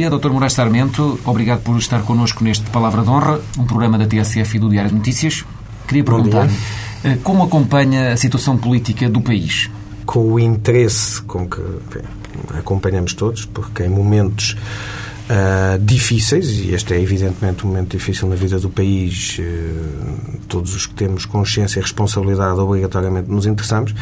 dia, Dr. Moraes Sarmento. Obrigado por estar connosco neste Palavra de Honra, um programa da TSF e do Diário de Notícias. Queria perguntar eh, como acompanha a situação política do país? Com o interesse com que enfim, acompanhamos todos, porque em momentos uh, difíceis, e este é evidentemente um momento difícil na vida do país, uh, todos os que temos consciência e responsabilidade obrigatoriamente nos interessamos,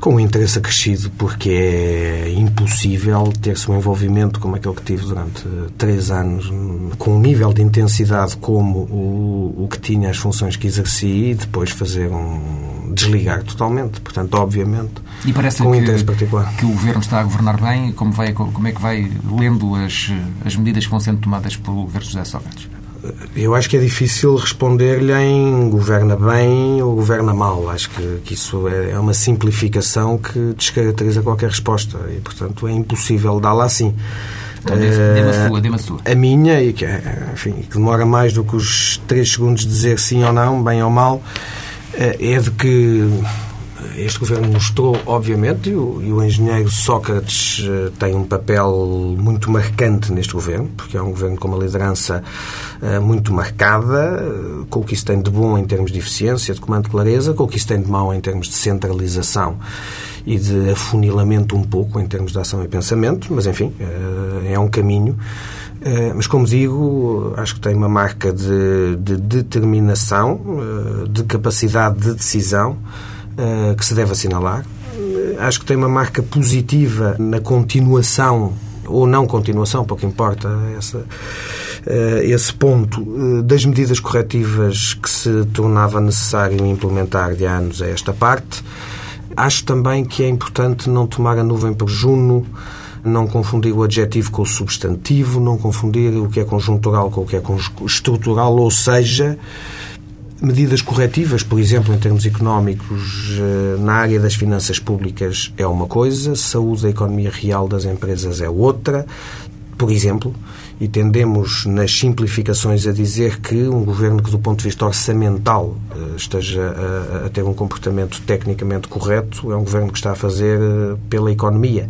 com um interesse acrescido, porque é impossível ter-se um envolvimento como aquele que tive durante três anos, com um nível de intensidade como o, o que tinha as funções que exerci e depois fazer um desligar totalmente. Portanto, obviamente, e parece com um interesse particular. que o Governo está a governar bem. Como, vai, como é que vai lendo as, as medidas que vão sendo tomadas pelo Governo José Sócrates? Eu acho que é difícil responder-lhe em governa bem ou governa mal. Acho que, que isso é, é uma simplificação que descaracteriza qualquer resposta e, portanto, é impossível dá-la assim. Então, dê-me a sua, dê-me a sua. A minha, e que, enfim, que demora mais do que os três segundos de dizer sim ou não, bem ou mal, é de que este governo mostrou, obviamente, e o, engenheiro Sócrates uh, tem um papel muito marcante neste governo, porque é um governo com uma liderança uh, muito marcada, uh, com o que isso tem de bom em termos de eficiência, de comando de clareza, com o que isso tem de mau em termos de centralização e de afunilamento um pouco em termos de ação e pensamento, mas enfim, é um caminho. Mas, como digo, acho que tem uma marca de, de determinação, de capacidade de decisão, que se deve assinalar. Uh, acho que tem uma marca positiva na continuação ou não continuação, pouco importa essa, uh, esse ponto, das medidas corretivas que se tornava necessário implementar de anos a esta parte. Acho também que é importante não tomar a nuvem por Juno, não confundir o adjetivo com o substantivo, não confundir o que é conjuntural com o que é estrutural, ou seja, Medidas corretivas, por exemplo, em termos económicos, eh, na área das finanças públicas é uma coisa, saúde da economia real das empresas é outra, por exemplo, e tendemos nas simplificações a dizer que um governo que, do ponto de vista orçamental, eh, esteja a, a ter um comportamento tecnicamente correto é um governo que está a fazer eh, pela economia.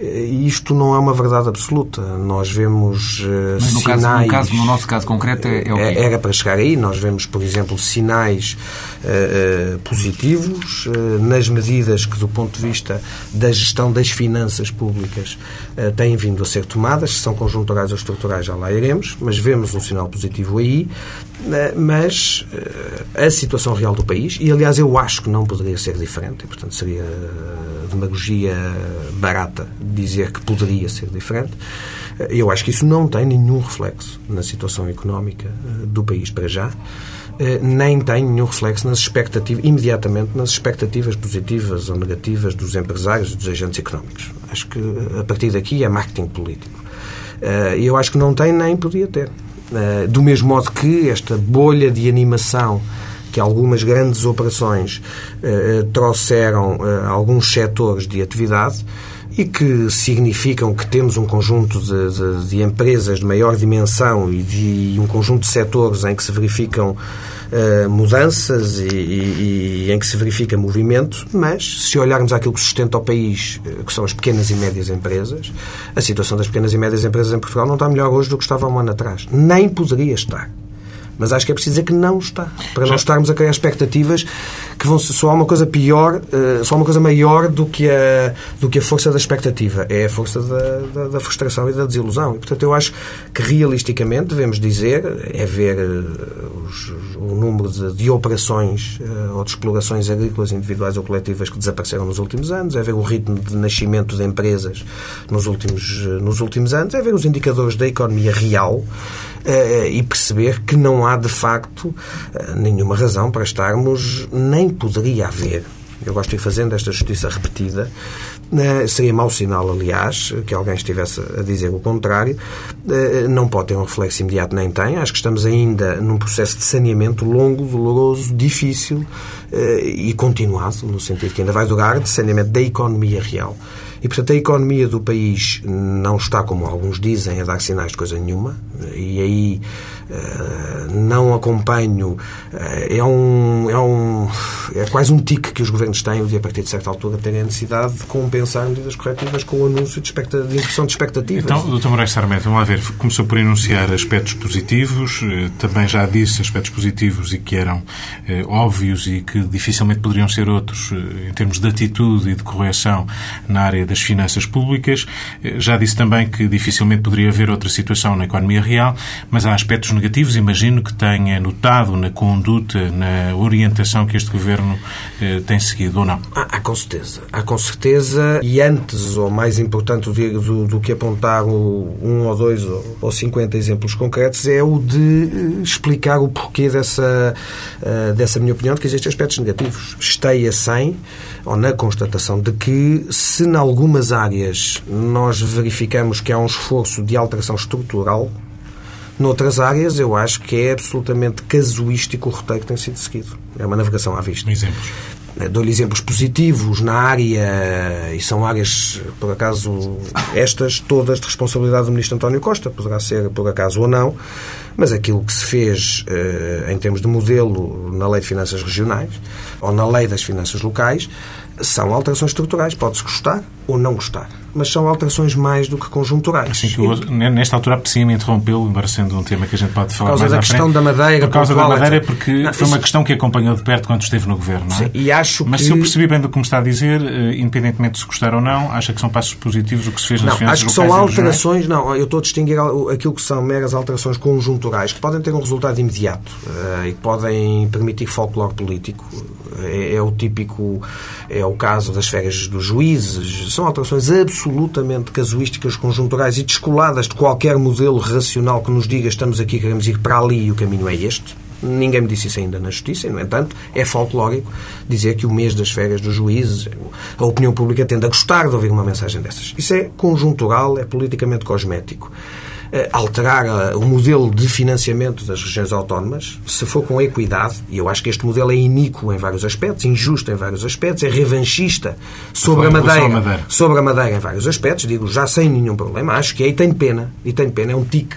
Isto não é uma verdade absoluta. Nós vemos uh, Mas no sinais... Caso, no, caso, no nosso caso concreto é, é o quê? Era para chegar aí. Nós vemos, por exemplo, sinais uh, uh, positivos nas medidas que, do ponto de vista da gestão das finanças públicas, têm vindo a ser tomadas. Se são conjunturais ou estruturais, já lá iremos. Mas vemos um sinal positivo aí. Mas a situação real do país, e aliás eu acho que não poderia ser diferente, e, portanto seria demagogia barata dizer que poderia ser diferente. Eu acho que isso não tem nenhum reflexo na situação económica eh, do país para já, eh, nem tem nenhum reflexo nas expectativas, imediatamente nas expectativas positivas ou negativas dos empresários e dos agentes económicos. Acho que eh, a partir daqui é marketing político. E eu acho que não tem nem podia ter. Do mesmo modo que esta bolha de animação que algumas grandes operações eh, trouxeram eh, alguns setores de atividade e que significam que temos um conjunto de, de, de empresas de maior dimensão e de um conjunto de setores em que se verificam uh, mudanças e, e, e, em que se verifica movimento, mas se olharmos aquilo que sustenta o país, que são as pequenas e médias empresas, a situação das pequenas e médias empresas em Portugal não está melhor hoje do que estava um ano atrás. Nem poderia estar. Mas acho que é preciso dizer que não está. Para Já. não estarmos a criar expectativas que vão só há uma coisa pior, uh, só uma coisa maior do que, a, do que a força da expectativa. É a força da, da, da, frustração e da desilusão. E, portanto, eu acho que realisticamente devemos dizer, é ver uh, os, o número de, de operações uh, ou de explorações agrícolas individuais ou coletivas que desapareceram nos últimos anos, é ver o ritmo de nascimento de empresas nos últimos, nos últimos anos, é ver os indicadores da economia real e perceber que não há, de facto, nenhuma razão para estarmos nem nem poderia haver, eu gosto de ir fazendo esta justiça repetida, né, seria mau sinal, aliás, que alguém estivesse a dizer o contrário. Eh, não pode ter um reflexo imediato, nem tem. Acho que estamos ainda num processo de saneamento longo, doloroso, difícil eh, e continuado, no sentido que ainda vai durar, de saneamento da economia real. E, portanto, a economia do país não está, como alguns dizem, a dar sinais de coisa nenhuma. E aí não acompanho. É, um, é, um, é quase um tique que os governos têm de, a partir de certa altura, terem a necessidade de compensar medidas corretivas com o anúncio de, de impressão de expectativas. Então, Dr. Moraes Sarmento, vamos lá ver. Começou por enunciar aspectos positivos, eh, também já disse aspectos positivos e que eram eh, óbvios e que dificilmente poderiam ser outros eh, em termos de atitude e de correção na área das finanças públicas. Eh, já disse também que dificilmente poderia haver outra situação na economia real, mas há aspectos negativos, imagino que tenha notado na conduta, na orientação que este Governo eh, tem seguido, ou não? Há, há, com certeza. Há com certeza. E antes, ou mais importante do, do que apontar um ou dois ou, ou 50 exemplos concretos, é o de eh, explicar o porquê dessa, uh, dessa minha opinião de que existem aspectos negativos. Esteia sem, ou na constatação de que, se em algumas áreas nós verificamos que há um esforço de alteração estrutural, Noutras áreas, eu acho que é absolutamente casuístico o roteiro que tem sido seguido. É uma navegação à vista. Exemplos. Eh, dou-lhe exemplos positivos na área, e são áreas, por acaso, estas todas de responsabilidade do Ministro António Costa, poderá ser por acaso ou não, mas aquilo que se fez eh, em termos de modelo na Lei de Finanças Regionais ou na Lei das Finanças Locais são alterações estruturais. Pode-se gostar ou não gostar mas são alterações mais do que conjunturais. Que eu, nesta altura apetecia-me interrompê-lo, embora sendo um tema que a gente pode falar mais Por causa da questão frente, da Madeira. Por causa da Madeira, porque não, foi isso... uma questão que acompanhou de perto quando esteve no Governo, não é? Sim, e acho mas que... se eu percebi bem do que me está a dizer, eh, independentemente de se gostar ou não, acha que são passos positivos o que se fez nas não, finanças acho que são alterações, não, eu estou a distinguir aquilo que são meras alterações conjunturais, que podem ter um resultado imediato uh, e que podem permitir folclore político. É, é, o típico, é o caso das férias dos juízes, são alterações absolutamente casuais casuísticas conjunturais e descoladas de qualquer modelo racional que nos diga estamos aqui, queremos ir para ali e o caminho é este. Ninguém me disse isso ainda na Justiça e, no entanto, é folclórico dizer que o mês das férias dos juízes, a opinião pública tende a gostar de ouvir uma mensagem dessas. Isso é conjuntural, é politicamente cosmético. Eh, alterar eh, o modelo de financiamento das regiões autónomas, se for com equidade, e eu acho que este modelo é iníquo em vários aspectos, injusto em vários aspectos, é revanchista sobre a Madeira, Madeira, sobre a Madeira em vários aspectos, digo já sem nenhum problema, acho que aí tem pena, e tem pena, é um tique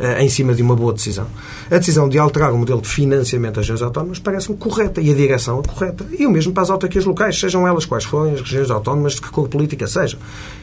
uh, em cima de uma boa decisão a decisão de alterar o modelo de financiamento das regiões autónomas parece-me correta e a direção é correta. E o mesmo para as autarquias locais, sejam elas quais forem, as regiões autónomas, de que cor política sejam.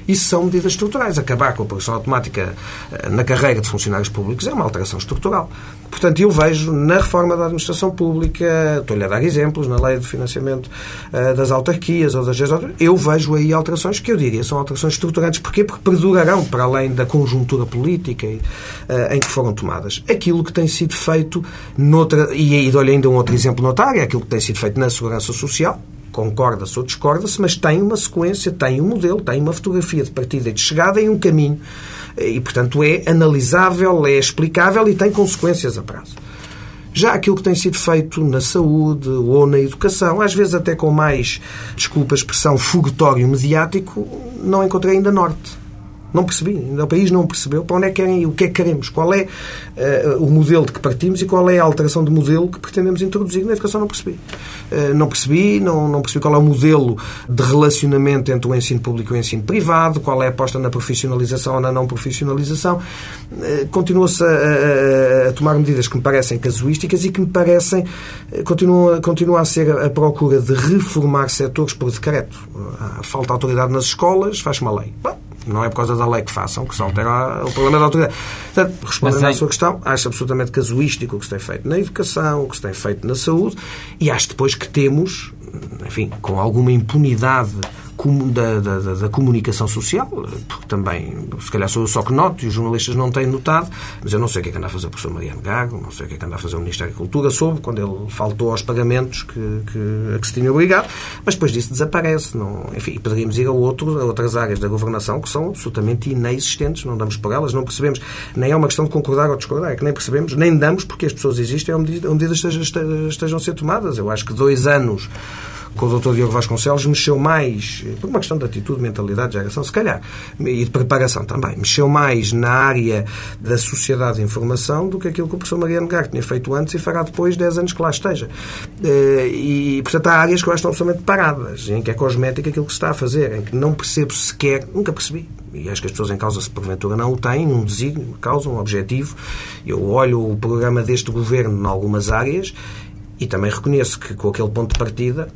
Isso são medidas estruturais. Acabar com a produção automática eh, na carreira de funcionários públicos é uma alteração estrutural. Portanto, eu vejo na reforma da administração pública, estou-lhe a dar exemplos, na lei de financiamento uh, das autarquias ou das regiões eu vejo aí alterações que eu diria são alterações estruturantes. Porquê? Porque perdurarão para além da conjuntura política uh, em que foram tomadas. Aquilo que tem sido feito noutra, e dou-lhe ainda um outro exemplo notário, é aquilo que tem sido feito na Segurança Social, concorda-se ou discorda-se, mas tem uma sequência, tem um modelo, tem uma fotografia de partida e de chegada e um caminho. E, portanto, é analisável, é explicável e tem consequências a prazo. Já aquilo que tem sido feito na saúde ou na educação, às vezes até com mais, desculpa a expressão, foguetório mediático, não encontrei ainda norte. Não percebi. O país não percebeu para onde é que querem ir, o que é que queremos, qual é uh, o modelo de que partimos e qual é a alteração de modelo que pretendemos introduzir. Na educação não percebi. Uh, não percebi, não, não percebi qual é o modelo de relacionamento entre o ensino público e o ensino privado, qual é a aposta na profissionalização ou na não profissionalização. Uh, Continua-se a, a, tomar medidas que me parecem casuísticas e que me parecem, continua, continua a ser a, a procura de reformar setores por decreto. falta autoridade nas escolas, faz uma lei. Bom, não é por causa da lei que façam que se altera o problema da autoridade. Portanto, respondendo à sua questão, acho absolutamente casuístico o que se tem feito na educação, o que se tem feito na saúde e acho depois que temos, enfim, com alguma impunidade da, da, da, comunicação social, porque também, se calhar sou eu só que noto e os jornalistas não têm notado, mas eu não sei o que é que anda a fazer o professor Mariano Gago, não sei o que é que anda a fazer o Ministério da Cultura, soube quando ele faltou aos pagamentos que, que, a que se tinha obrigado, mas depois disso desaparece. Não, enfim, poderíamos ir a, outro, a outras áreas da governação que são absolutamente inexistentes, não damos por elas, não percebemos. Nem é uma questão de concordar ou discordar, é que nem percebemos, nem damos porque as pessoas existem ou medidas estejam, estejam a ser tomadas. Eu acho que dois anos com o Dr. Diogo Vasconcelos, mexeu mais, por uma questão de atitude, mentalidade, geração, se calhar, e de preparação também, mexeu mais na área da sociedade de informação do que aquilo que o professor Mariano Gar tinha feito antes e fará depois 10 anos que lá esteja. Eh, e, portanto, há áreas que eu acho estão absolutamente paradas, em que é cosmética aquilo que se está a fazer, em que não percebo sequer, nunca percebi, e acho que as pessoas em causa, se porventura não o têm, um desígnio, uma causa, um objetivo. Eu olho o programa deste governo em algumas áreas e também reconheço que com aquele ponto de partida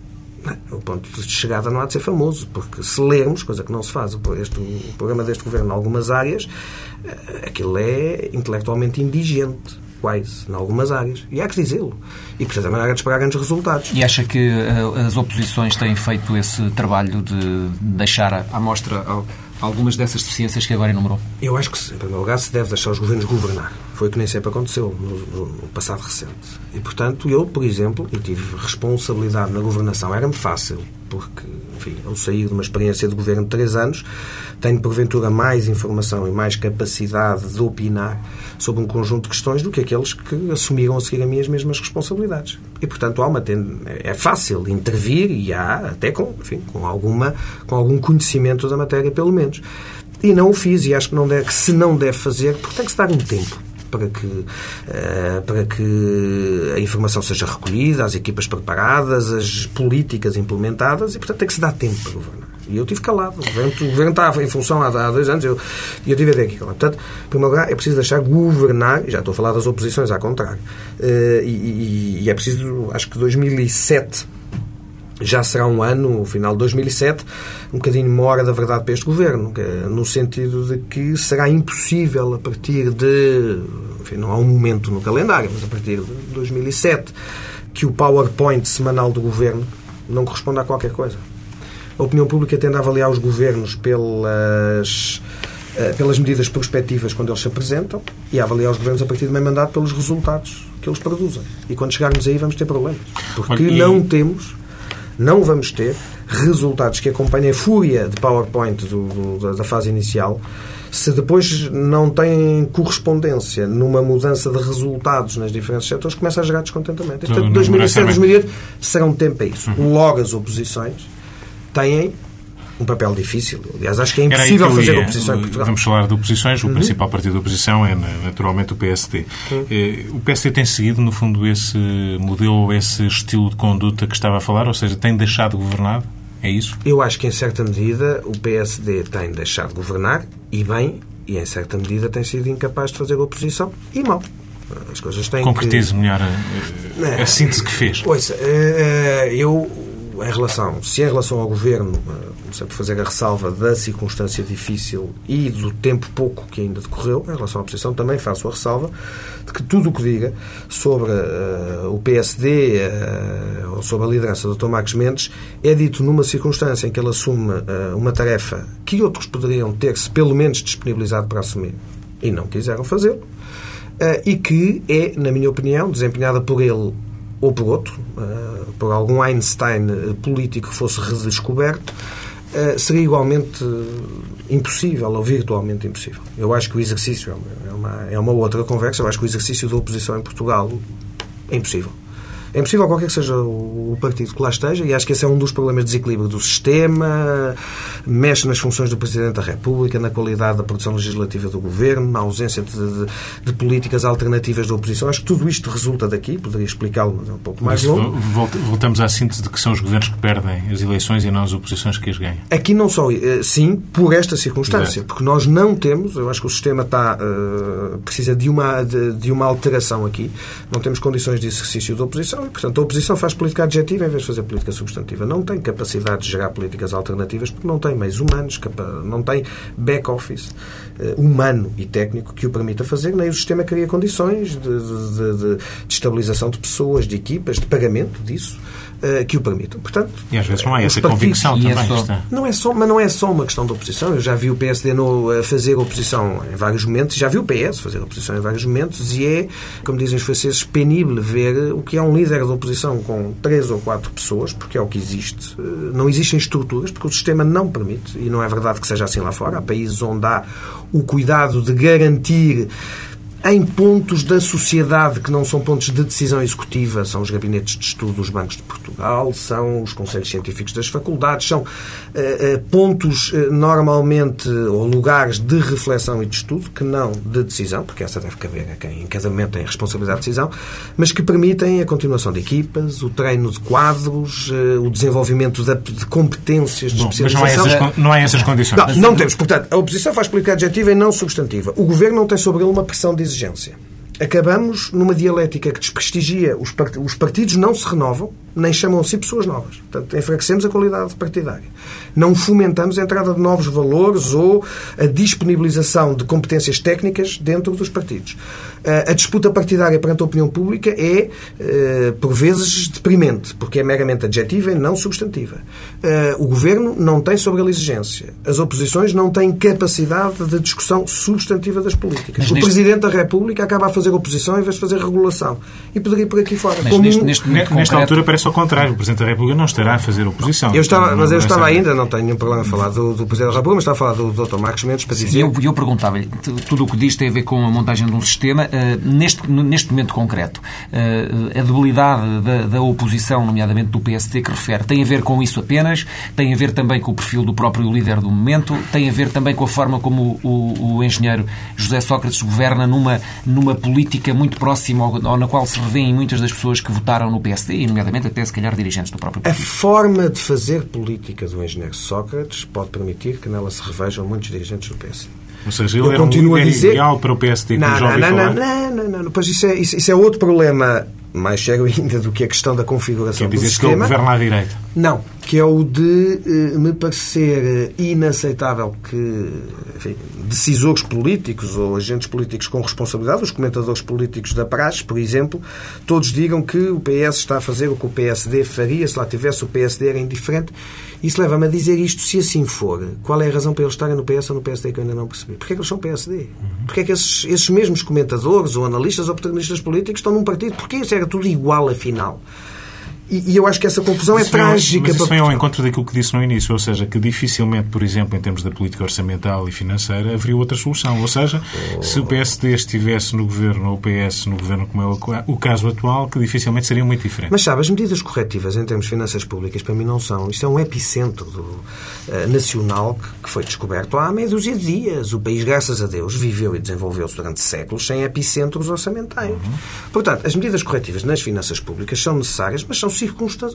o ponto de chegada não há de ser famoso, porque se lermos, coisa que não se faz, este, o programa deste governo em algumas áreas, eh, aquilo é intelectualmente indigente, quase, em algumas áreas. E há que dizê-lo. E, portanto, também há de esperar grandes resultados. E acha que uh, as oposições têm feito esse trabalho de deixar à mostra algumas dessas deficiências que agora enumerou? Eu acho que, em primeiro lugar, se deve deixar os governos governar. Foi que nem sempre aconteceu no, no passado recente. E, portanto, eu, por exemplo, eu tive responsabilidade na governação. Era-me fácil, porque, enfim, eu saí de uma experiência de governo de três anos, tenho, porventura, mais informação e mais capacidade de opinar sobre um conjunto de questões do que aqueles que assumiram a seguir a mim as mesmas responsabilidades. E, portanto, há uma é fácil intervir e há até com, enfim, com, alguma, com algum conhecimento da matéria, pelo menos. E não o fiz, e acho que, não deve, que se não deve fazer, porque tem que se dar um tempo para que, uh, para que a informação seja recolhida, as equipas preparadas, as políticas implementadas e, portanto, tem que se dar tempo para governar. E eu tive calado. O governo, o governo estava em função há, há dois anos e eu, eu tive a ver aqui calado. Portanto, em primeiro lugar, é preciso deixar governar, já estou a falar das oposições, ao contrário, uh, e, e, e é preciso, acho que 2007 já será um ano, o final de 2007, um bocadinho mora da verdade para este governo, no sentido de que será impossível a partir de, enfim, não há um momento no calendário, mas a partir de 2007, que o PowerPoint semanal do governo não corresponda a qualquer coisa. A opinião pública tende a avaliar os governos pelas eh, pelas medidas prospectivas quando eles se apresentam e a avaliar os governos a partir do meio mandato pelos resultados que eles produzem. E quando chegarmos aí vamos ter problemas. Porque e... não temos não vamos ter resultados que acompanhem a fúria de PowerPoint do, do, da fase inicial se depois não tem correspondência numa mudança de resultados nas diferentes setores, começa a gerar descontentamento. E, portanto, 2007 2008 será um tempo a isso. Uhum. Logo, as oposições têm um papel difícil. Aliás, acho que é impossível que fazer oposição em Portugal. Vamos falar de oposições. O uhum. principal partido da oposição é, naturalmente, o PSD. Uhum. Eh, o PSD tem seguido, no fundo, esse modelo, esse estilo de conduta que estava a falar? Ou seja, tem deixado de governar? É isso? Eu acho que, em certa medida, o PSD tem deixado de governar, e bem, e, em certa medida, tem sido incapaz de fazer oposição, e mal. As coisas têm Concretize que... melhor a, a, síntese que fez. Ouça, eh, eh, eu em relação, se em relação ao governo, eh, sempre fazer a ressalva da circunstância difícil e do tempo pouco que ainda decorreu, em relação à oposição também faço a ressalva de que tudo o que diga sobre uh, o PSD uh, ou sobre a liderança do Dr. Marcos Mendes é dito numa circunstância em que ele assume uh, uma tarefa que outros poderiam ter-se pelo menos disponibilizado para assumir e não quiseram fazê-lo, e que é, na minha opinião, desempenhada por ele ou por outro, uh, por algum Einstein eh, político que fosse redescoberto, uh, seria igualmente impossível ou virtualmente impossível. Eu acho que o exercício é uma, é uma outra conversa. Eu acho que o exercício da oposição em Portugal é impossível. É impossível qualquer que seja o partido que lá esteja, e acho que esse é um dos problemas de desequilíbrio do sistema, mexe nas funções do Presidente da República, na qualidade da produção legislativa do Governo, na ausência de, de, de políticas alternativas da oposição. Acho que tudo isto resulta daqui, poderia explicá-lo, mas é um pouco mais longo. Voltamos à síntese de que são os governos que perdem as eleições e não as oposições que as ganham. Aqui não só, eh, sim, por esta circunstância, Exato. porque nós não temos, eu acho que o sistema está, uh, precisa de uma, de, de uma alteração aqui, não temos condições de exercício da oposição, e, portanto, a oposição faz política adjetiva em vez de fazer política substantiva. Não tem capacidade de gerar políticas alternativas porque não tem meios humanos, não tem back-office uh, humano e técnico que o permita fazer, nem o sistema cria condições de, de, de, de estabilização de pessoas, de equipas, de pagamento disso. Eh, que o permitam. Portanto, e às vezes não há essa convicção também. É só, não é só, mas não é só uma questão de oposição. Eu já vi o PSD no, fazer oposição em vários momentos, já vi o PS fazer oposição em vários momentos e é, como dizem os franceses, penível ver o que é um líder da oposição com três ou quatro pessoas, porque é o que existe. Eh, não existem estruturas, porque o sistema não permite, e não é verdade que seja assim lá fora. Há países onde há o cuidado de garantir em pontos da sociedade que não são pontos de decisão executiva, são os gabinetes de estudo dos bancos de Portugal, são os conselhos científicos das faculdades, são uh, uh, pontos uh, normalmente ou lugares de reflexão e de estudo que não de decisão, porque essa deve caber a quem em cada momento tem a responsabilidade de decisão, mas que permitem a continuação de equipas, o treino de quadros, o desenvolvimento de, de competências de Bom, especialização. Mas não é essas, não é essas condições. Não, não temos. Portanto, a oposição faz política adjetiva e não substantiva. O governo não tem sobre ele uma pressão de exigência. Acabamos numa dialética que desprestigia os partidos. Os partidos não se renovam, nem chamam a si pessoas novas. Portanto, enfraquecemos a qualidade partidária. Não fomentamos a entrada de novos valores ou a disponibilização de competências técnicas dentro dos partidos. Eh, a disputa partidária perante a opinião pública é, eh, por vezes, deprimente, porque é meramente adjetiva e não substantiva. Eh, o governo não tem sobre ele exigência. As oposições não têm capacidade de discussão substantiva das políticas. o Presidente da República acaba a fazer oposição em vez de fazer regulação. E poderia ir por aqui fora. Mas Como neste, neste Nesta concreto... altura parece ao contrário. O Presidente da República não estará a fazer oposição. Eu estava, mas eu estava ainda, não tenho nenhum problema a falar do, do Presidente da República, mas estava a falar do Dr. Marcos Mendes para dizer... Eu, eu perguntava-lhe, tudo o que diz tem a ver com a montagem de um sistema. Uh, neste, neste momento concreto, uh, a debilidade da, da, oposição, nomeadamente do PSD, que refere, tem a ver com isso apenas? Tem a ver também com o perfil do próprio líder do momento? Tem a ver também com a forma como o, o, o engenheiro José Sócrates governa numa, numa política muito próxima ou, ou na qual se revêem muitas das pessoas que votaram no PSD, e nomeadamente até se calhar dirigentes do próprio partido? A forma de fazer política do engenheiro Sócrates pode permitir que nela se revejam muitos dirigentes do PSD. Ou seja, ele eu era um a dizer... ideal para o PSD, não, não, não, não, não, não, não, Pois isso é, isso, isso é outro problema mais sério ainda do que a questão da configuração Quer do sistema. que ele governa à direita? Não, que é o de eh, me parecer inaceitável que enfim, decisores políticos ou agentes políticos com responsabilidade, os comentadores políticos da praxe, por exemplo, todos digam que o PS está a fazer o que o PSD faria se lá tivesse o PSD era indiferente. Isso leva-me a dizer isto, se assim for, qual é a razão para eles estarem no PS ou no PSD que eu ainda não percebi? Porquê é que eles são PSD? Porquê é que esses, esses mesmos comentadores ou analistas ou protagonistas políticos estão num partido? Porquê isso era tudo igual, afinal? E, eu acho que essa confusão é trágica. Mas isso vem ao encontro daquilo que disse no início, ou seja, que dificilmente, por exemplo, em termos da política orçamental e financeira, haveria outra solução. Ou seja, oh. se o PSD estivesse no governo ou o PS no governo, como é o caso atual, que dificilmente seriam muito diferentes. Mas sabe, as medidas corretivas em termos de finanças públicas, para mim, não são. Isto é um epicentro do, uh, nacional que, que, foi descoberto há meia dúzia de dias. O país, graças a Deus, viveu e desenvolveu-se durante séculos sem epicentros orçamentais. Uhum. Portanto, as medidas corretivas nas finanças públicas são necessárias, mas são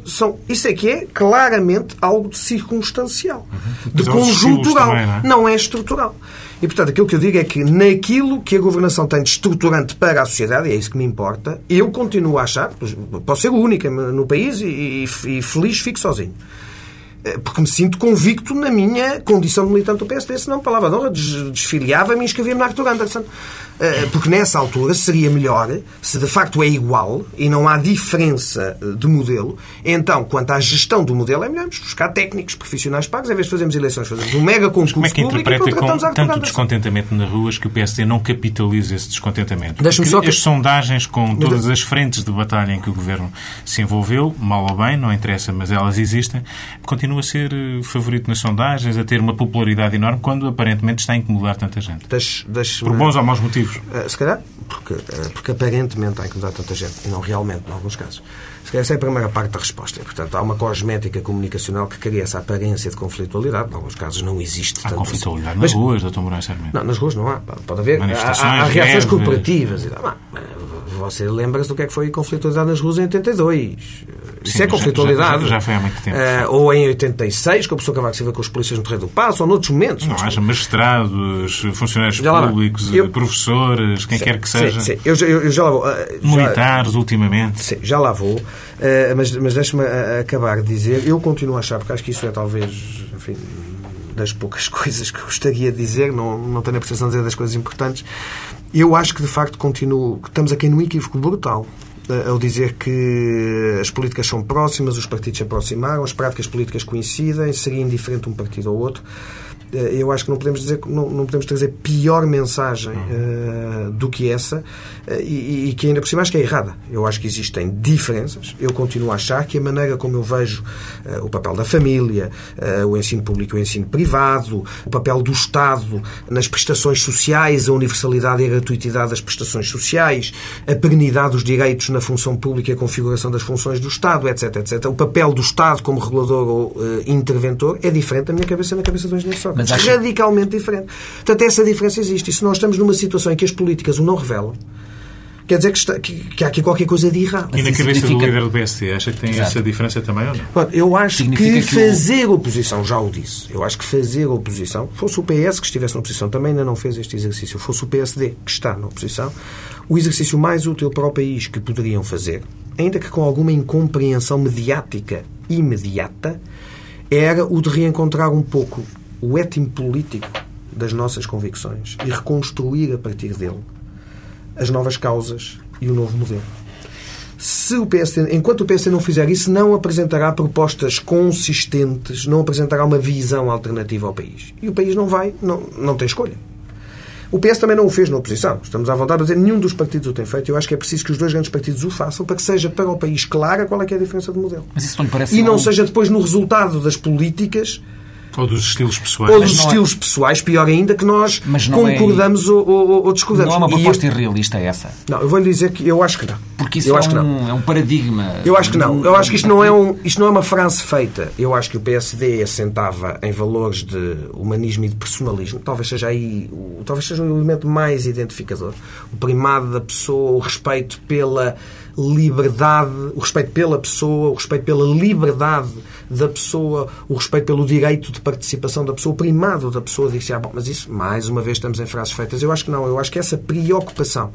são Isso é que é claramente algo de circunstancial, uhum. de conjuntural, também, não, é? não é estrutural. E, portanto, aquilo que eu digo é que naquilo que a governação tem de estruturante para a sociedade, e é isso que me importa, eu continuo a achar, posso ser o único no país e, e, e feliz fico sozinho eh, porque me sinto convicto na minha condição de militante do PSD, senão, palavra de honra, desfiliava-me e inscrevia-me na Arthur Anderson. Eh, porque nessa altura seria melhor, se de facto é igual e não há diferença eh, de modelo, então, quanto à gestão do modelo, é melhor buscar técnicos profissionais pagos, em vez de fazermos eleições, fazemos um mega concurso como é que interpreta com tanto descontentamento nas ruas que o PSD não capitaliza esse descontentamento? Só que... As sondagens com todas as frentes de batalha em que o Governo se envolveu, mal ou bem, não interessa, mas elas existem, continua a ser eh, favorito nas sondagens, a ter uma popularidade enorme, quando aparentemente está a incomodar tanta gente. Deixe, deixe Por bons ou maus motivos motivos? Uh, se calhar, porque, uh, porque aparentemente há incomodar tanta gente, e não realmente, em alguns casos. Essa é a primeira parte da resposta. portanto, há uma cosmética comunicacional que cria essa aparência de conflitualidade. Em alguns casos não existe. Há conflitualidade assim. nas Mas, ruas, Dr. Moraes Sarmento? Não, nas ruas não há. Pode haver. Há, há, reações corporativas. E, não, você lembra-se do que é que foi conflitualidade nas ruas em 82. Isso Sim, é conflitualidade. Já, já, foi há muito tempo. Uh, ou em 86, com a pessoa Cavaco Silva com os polícias no Terreiro do Passo, ou noutros momentos. Não, haja magistrados, funcionários públicos, eu, professores, quem sim, quer que seja. Sim, sim. Eu, eu, eu, já lá vou. Uh, Militares, já, ultimamente. Sim, já lá vou. Uh, mas mas deixe-me acabar de dizer, eu continuo a achar, porque acho que isso é talvez, enfim, das poucas coisas que gostaria de dizer, não, não tenho a percepção de dizer das coisas importantes, eu acho que de facto continuo, estamos aqui num equívoco brutal eh, ao dizer que as políticas são próximas, os partidos se aproximaram, as práticas políticas coincidem, seria indiferente um partido ou outro. Eh, eu acho que não podemos dizer não, não podemos trazer pior mensagem uh, do que essa uh, e, e, que ainda por cima acho que é errada. Eu acho que existem diferenças. Eu continuo a achar que a maneira como eu vejo uh, o papel da família, o ensino público e o ensino privado, o papel do Estado nas prestações sociais, a universalidade e a gratuitidade das prestações sociais, a perenidade dos direitos na função pública e a configuração das funções do Estado, etc, etc. O papel do Estado como regulador ou interventor é diferente da minha cabeça na cabeça do engenheiro Sócrates mas acho... radicalmente diferente. Portanto, essa diferença existe. E se nós estamos numa situação em que as políticas o não revelam, quer dizer que, está, que, que, há aqui qualquer coisa de errado. E na cabeça significa... do líder do PSD, acha que tem Exato. essa diferença também ou não? eu acho significa que, que fazer o... oposição, já o disse, eu acho que fazer oposição, fosse o PS que estivesse na oposição, também ainda não fez este exercício, fosse o PSD que está na oposição, o exercício mais útil para o país que poderiam fazer, ainda que com alguma incompreensão mediática imediata, era o de reencontrar um pouco o étimo político das nossas convicções e reconstruir a partir dele as novas causas e o novo modelo. Se o PSD, enquanto o PSD não fizer isso, não apresentará propostas consistentes, não apresentará uma visão alternativa ao país. E o país não vai, não, não tem escolha. O PS também não o fez na oposição. Estamos à vontade de dizer nenhum dos partidos o tem feito. Eu acho que é preciso que os dois grandes partidos o façam para que seja para o país clara qual é, é a diferença de modelo. Mas isso não lhe parece e não seja depois no resultado das políticas ou dos estilos pessoais. Ou dos é- estilos é... pessoais, pior ainda, que nós é- concordamos é... ou, ou, ou, discordamos. Não é uma proposta eu... irrealista essa? Não, eu vou lhe dizer que eu acho que não. Porque isso eu é, acho um, é um paradigma. Eu acho que não. Eu acho que isto não, é um, isto não é uma frase feita. Eu acho que o PSD assentava em valores de humanismo e de personalismo. Talvez seja aí, talvez seja o elemento mais identificador. O primado da pessoa, o respeito pela liberdade, o respeito pela pessoa, o respeito pela liberdade da pessoa, o respeito pelo direito de participação da pessoa, o primado da pessoa, disse, ah, bom, mas isso, mais uma vez, estamos em frases feitas. Eu acho que não, eu acho que essa preocupação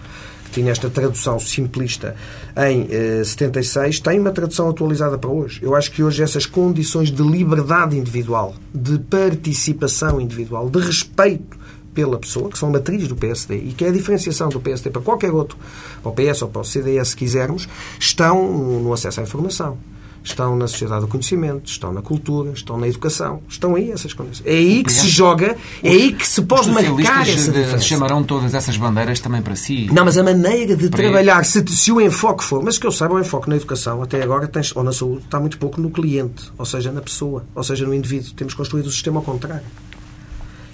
tinha esta tradução simplista em eh, 76 tem uma tradução atualizada para hoje. Eu acho que hoje essas condições de liberdade individual, de participação individual, de respeito pela pessoa, que são a matriz do PSD e que é a diferenciação do PSD para qualquer outro, para o PS ou para o CDS, se quisermos, estão no acesso à informação. Estão na sociedade do conhecimento, estão na cultura, estão na educação. Estão aí essas condições. É aí que se joga, é aí que se pode marcar essa diferença. chamarão todas essas bandeiras também para si. Não, mas a maneira de trabalhar, se, se, o enfoque for, mas que eu saiba, o enfoque na educação até agora tem, ou na saúde está muito pouco no cliente, ou seja, na pessoa, ou seja, no indivíduo. Temos construído o sistema ao contrário.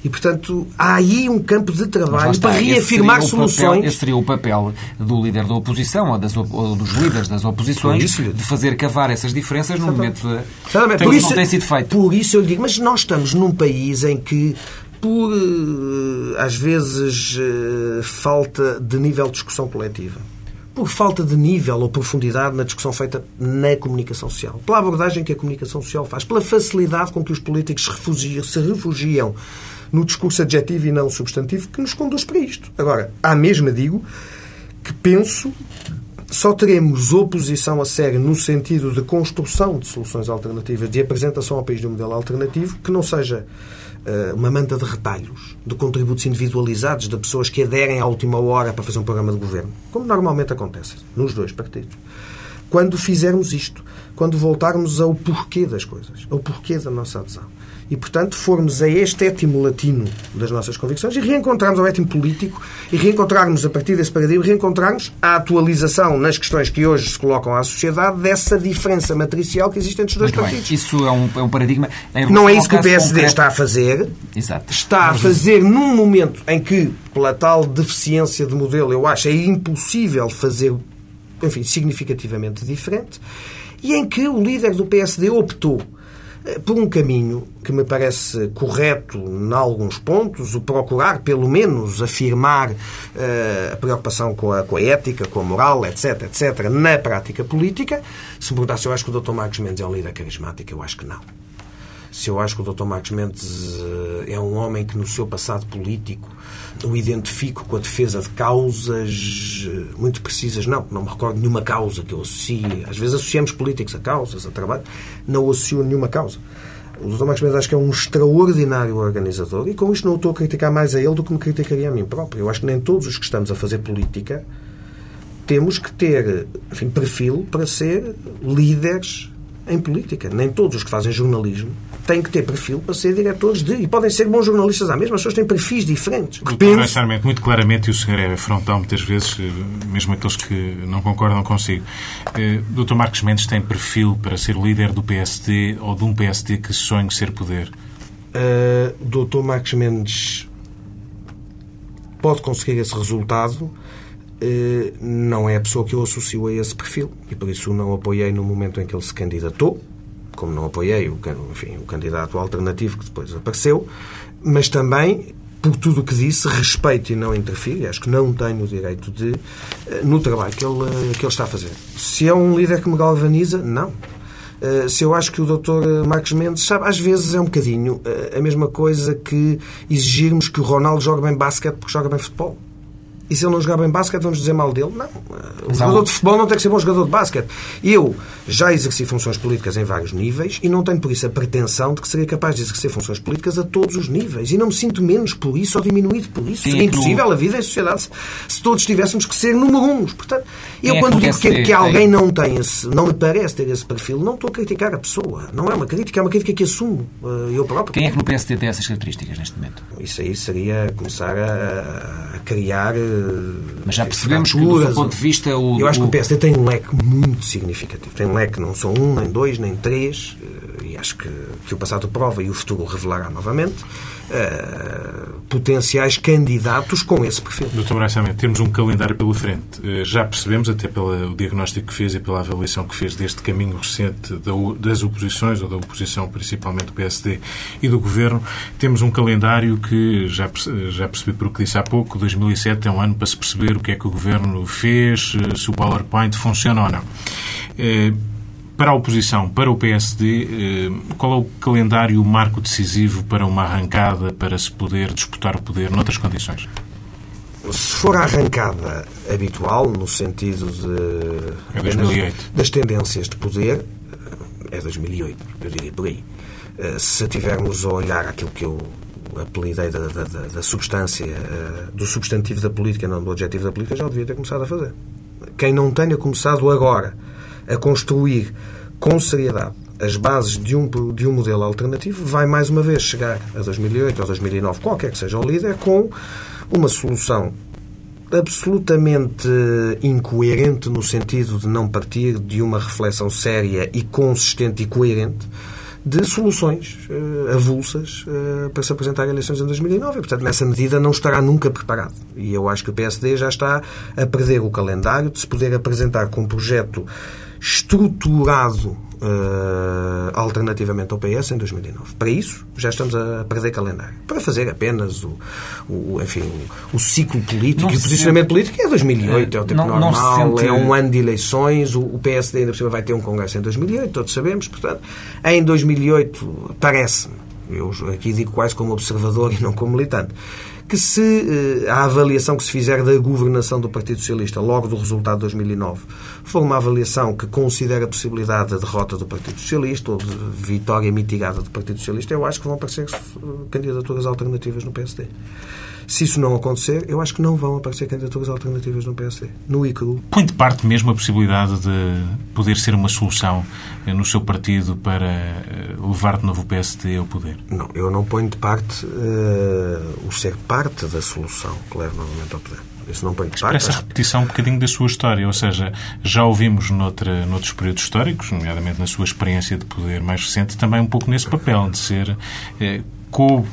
E, portanto, há aí um campo de trabalho está, para reafirmar soluções. Papel, esse seria o papel do líder da oposição ou, das, ou dos líderes das oposições de fazer cavar essas diferenças no momento de... Por isso, não tem sido feito. Por isso eu digo, mas nós estamos num país em que por, eh, às vezes, eh, falta de nível de discussão coletiva. Por falta de nível ou profundidade na discussão feita na comunicação social, pela abordagem que a comunicação social faz, pela facilidade com que os políticos se refugiam, se refugiam no discurso adjetivo e não substantivo que nos conduz para isto. Agora, à mesma digo que penso só teremos oposição a sério no sentido de construção de soluções alternativas, de apresentação ao país de um modelo alternativo, que não seja uh, uma manta de retalhos, de contributos individualizados de pessoas que aderem à última hora para fazer um programa de governo, como normalmente acontece nos dois partidos. Quando fizermos isto, quando voltarmos ao porquê das coisas, ao porquê da nossa adesão e, portanto, formos a este étimo latino das nossas convicções e reencontrarmos o étimo político e reencontrarmos, a partir desse paradigma, reencontrarmos a atualização nas questões que hoje se colocam à sociedade dessa diferença matricial que existe entre os dois Muito partidos. Bem. Isso é um, é um paradigma... Não é isso que o PSD concreto. está a fazer. Exato. Está a fazer num momento em que, pela tal deficiência de modelo, eu acho é impossível fazer, enfim, significativamente diferente, e em que o líder do PSD optou por um caminho que me parece correto em alguns pontos, o procurar, pelo menos, afirmar uh, a preocupação com a, com a, ética, com a moral, etc., etc., na prática política. Se me perguntasse, eu acho que o Dr. Marcos Mendes é um líder carismático, eu acho que não. Se eu acho que o Dr. Marcos Mendes uh, é um homem que, no seu passado político, o identifico com a defesa de causas muito precisas. Não, não me recordo nenhuma causa que eu associe. Às vezes associamos políticos a causas, a trabalho. Não associo nenhuma causa. O Dr. Marcos Mendes acho que é um extraordinário organizador e com isto não estou a criticar mais a ele do que me criticaria a mim próprio. Eu acho que nem todos os que estamos a fazer política temos que ter enfim, perfil para ser líderes em política. Nem todos os que fazem jornalismo têm que ter perfil para ser diretores de. E podem ser bons jornalistas à mesma, as pessoas têm perfis diferentes. Penso... Muito claramente, e o senhor é frontal muitas vezes, eh, mesmo aqueles que não concordam consigo. Eh, Dr. Marcos Mendes tem perfil para ser líder do PSD ou de um PSD que sonhe ser poder? Uh, Dr. Marcos Mendes pode conseguir esse resultado eh, não é a pessoa que eu associo a esse perfil e por isso o não apoiei no momento em que ele se candidatou, como não apoiei o, enfim, o candidato alternativo que depois apareceu, mas também por tudo o que disse, respeito e não interfiro, acho que não tenho o direito de, eh, no trabalho que ele, eh, que ele está a fazer. Se é um líder que me galvaniza, não. Se eu acho que o Dr. Marcos Mendes, sabe, às vezes é um bocadinho a mesma coisa que exigirmos que o Ronaldo jogue bem basquete porque joga bem futebol. E se ele não jogar bem basquete, vamos dizer mal dele? Não. O jogador de futebol não tem que ser bom jogador de basquete. Eu já exerci funções políticas em vários níveis e não tenho por isso a pretensão de que seria capaz de exercer funções políticas a todos os níveis. E não me sinto menos por isso ou diminuído por isso. Sim, seria impossível a vida em sociedade se todos tivéssemos que ser número uns. Portanto, eu é quando digo que, que, alguém não tem esse, não me parece ter esse perfil, não estou a criticar a pessoa. Não é uma crítica, é uma crítica que assumo eh, eu próprio. Quem é que no PSD tem essas características neste momento? Isso aí seria começar a, a criar eh, mas já percebemos que, do seu ponto de vista... O, eu acho que o PSD tem um leque muito significativo. Tem um leque não são um, nem dois, nem três, eh, e acho que, que o passado prova e o futuro revelará novamente, uh, potenciais candidatos com esse perfil. Doutor Braçamento, temos um calendário pela frente. Uh, já percebemos, até pelo diagnóstico que fez e pela avaliação que fez deste caminho recente da, das oposições, ou da oposição principalmente do PSD e do Governo, temos um calendário que, já, já percebi por o que disse há pouco, 2007 é um ano para se perceber o que é que o Governo fez, eh, se o PowerPoint funciona ou não. Para a oposição, para o PSD, eh, qual é o calendário, o marco decisivo para uma arrancada, para se poder disputar o poder noutras condições? Se for a arrancada habitual, no sentido de, é 2008. das tendências de poder, eh, é 2008, eu diria por aí. Eh, se tivermos a olhar aquilo que eu apelidei da, da, da, substância, do substantivo da política, não do adjetivo da política, já devia ter começado a fazer. Quem não tenha começado agora a construir com seriedade as bases de um, de um modelo alternativo, vai mais uma vez chegar a 2008 ou 2009, qualquer que seja o líder, com uma solução absolutamente incoerente no sentido de não partir de uma reflexão séria e consistente e coerente de soluções uh, avulsas uh, para se apresentar a eleições em 2009. E, portanto, nessa medida não estará nunca preparado. E eu acho que o PSD já está a perder o calendário de se poder apresentar com um projeto estruturado uh, alternativamente ao PS em 2009. Para isso, já estamos a perder calendário. Para fazer apenas o, o enfim, o, o ciclo político não e o posicionamento sente... político é 2008, é o tempo não, normal, não sente... é um ano de eleições, o, o PSD ainda por cima vai ter um congresso em 2008, todos sabemos, portanto, em 2008 parece-me, eu aqui digo quase como observador e não como militante, que se eh, a avaliação que se fizer da governação do Partido Socialista logo do resultado de 2009 for uma avaliação que considera a possibilidade da derrota do Partido Socialista ou de vitória mitigada do Partido Socialista, eu acho que vão aparecer eh, candidaturas alternativas no PSD. Se isso não acontecer, eu acho que não vão aparecer candidaturas alternativas no PSD, no ICRU. Põe de parte mesmo a possibilidade de poder ser uma solução eh, no seu partido para eh, levar de novo o PSD ao poder? Não, eu não ponho de parte uh, o ser parte da solução que leva novamente ao poder. Isso não ponho de parte. Essa repetição um bocadinho da sua história, ou seja, já ouvimos noutra, noutros períodos históricos, nomeadamente na sua experiência de poder mais recente, também um pouco nesse papel de ser com,